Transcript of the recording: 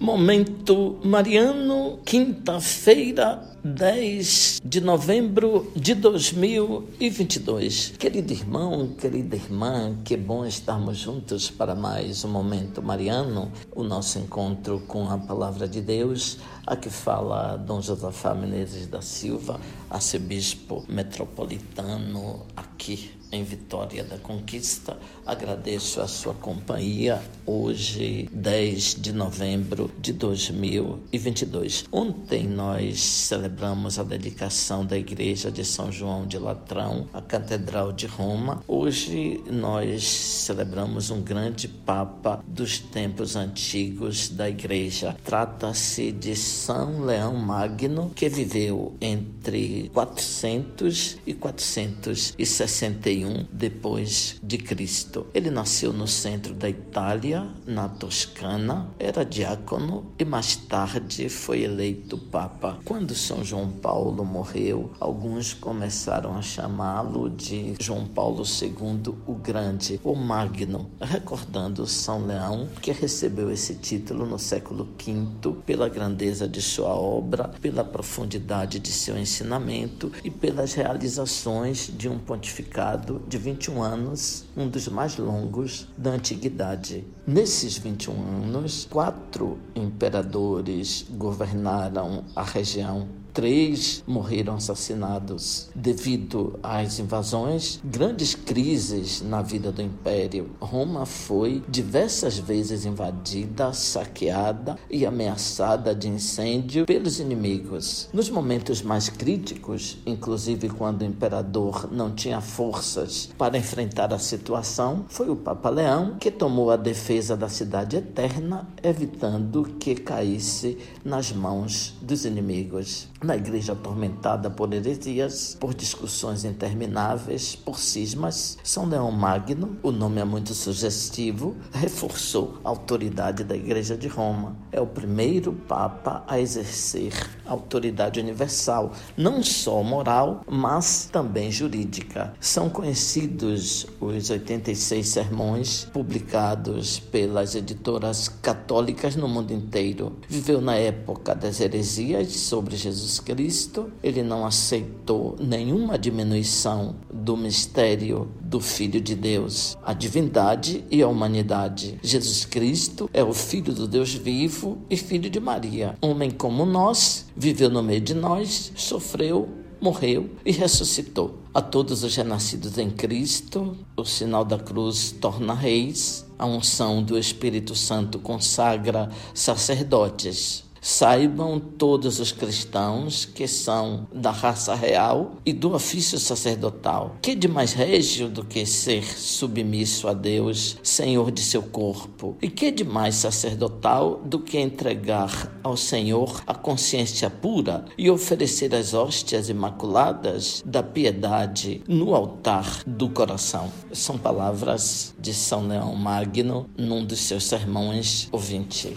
Momento Mariano, quinta-feira, 10 de novembro de 2022. Querido irmão, querida irmã, que bom estarmos juntos para mais um Momento Mariano, o nosso encontro com a Palavra de Deus, a que fala Dom Josafá Menezes da Silva, arcebispo metropolitano aqui em Vitória da Conquista. Agradeço a sua companhia hoje, 10 de novembro de 2022. Ontem nós celebramos a dedicação da Igreja de São João de Latrão, a Catedral de Roma. Hoje nós celebramos um grande Papa dos tempos antigos da Igreja. Trata-se de São Leão Magno, que viveu entre 400 e 461 depois de Cristo. Ele nasceu no centro da Itália, na Toscana, era diácono e mais tarde foi eleito papa. Quando São João Paulo morreu, alguns começaram a chamá-lo de João Paulo II o Grande, o Magno, recordando São Leão, que recebeu esse título no século V pela grandeza de sua obra, pela profundidade de seu ensinamento e pelas realizações de um pontificado de 21 anos, um dos mais longos da antiguidade. Nesses 21 anos, quatro imperadores governaram a região Três morreram assassinados devido às invasões, grandes crises na vida do império. Roma foi diversas vezes invadida, saqueada e ameaçada de incêndio pelos inimigos. Nos momentos mais críticos, inclusive quando o imperador não tinha forças para enfrentar a situação, foi o Papa Leão que tomou a defesa da cidade eterna, evitando que caísse nas mãos dos inimigos na igreja atormentada por heresias, por discussões intermináveis, por cismas, São Leão Magno, o nome é muito sugestivo, reforçou a autoridade da Igreja de Roma. É o primeiro Papa a exercer autoridade universal, não só moral, mas também jurídica. São conhecidos os 86 sermões publicados pelas editoras católicas no mundo inteiro. Viveu na época das heresias sobre Jesus Jesus Cristo, ele não aceitou nenhuma diminuição do mistério do Filho de Deus, a divindade e a humanidade. Jesus Cristo é o Filho do Deus vivo e Filho de Maria. Homem como nós, viveu no meio de nós, sofreu, morreu e ressuscitou. A todos os renascidos em Cristo, o sinal da cruz torna reis, a unção do Espírito Santo consagra sacerdotes. Saibam todos os cristãos que são da raça real e do ofício sacerdotal. Que de mais régio do que ser submisso a Deus, Senhor de seu corpo? E que de mais sacerdotal do que entregar ao Senhor a consciência pura e oferecer as hóstias imaculadas da piedade no altar do coração? São palavras de São Leão Magno num dos seus sermões, ouvinte.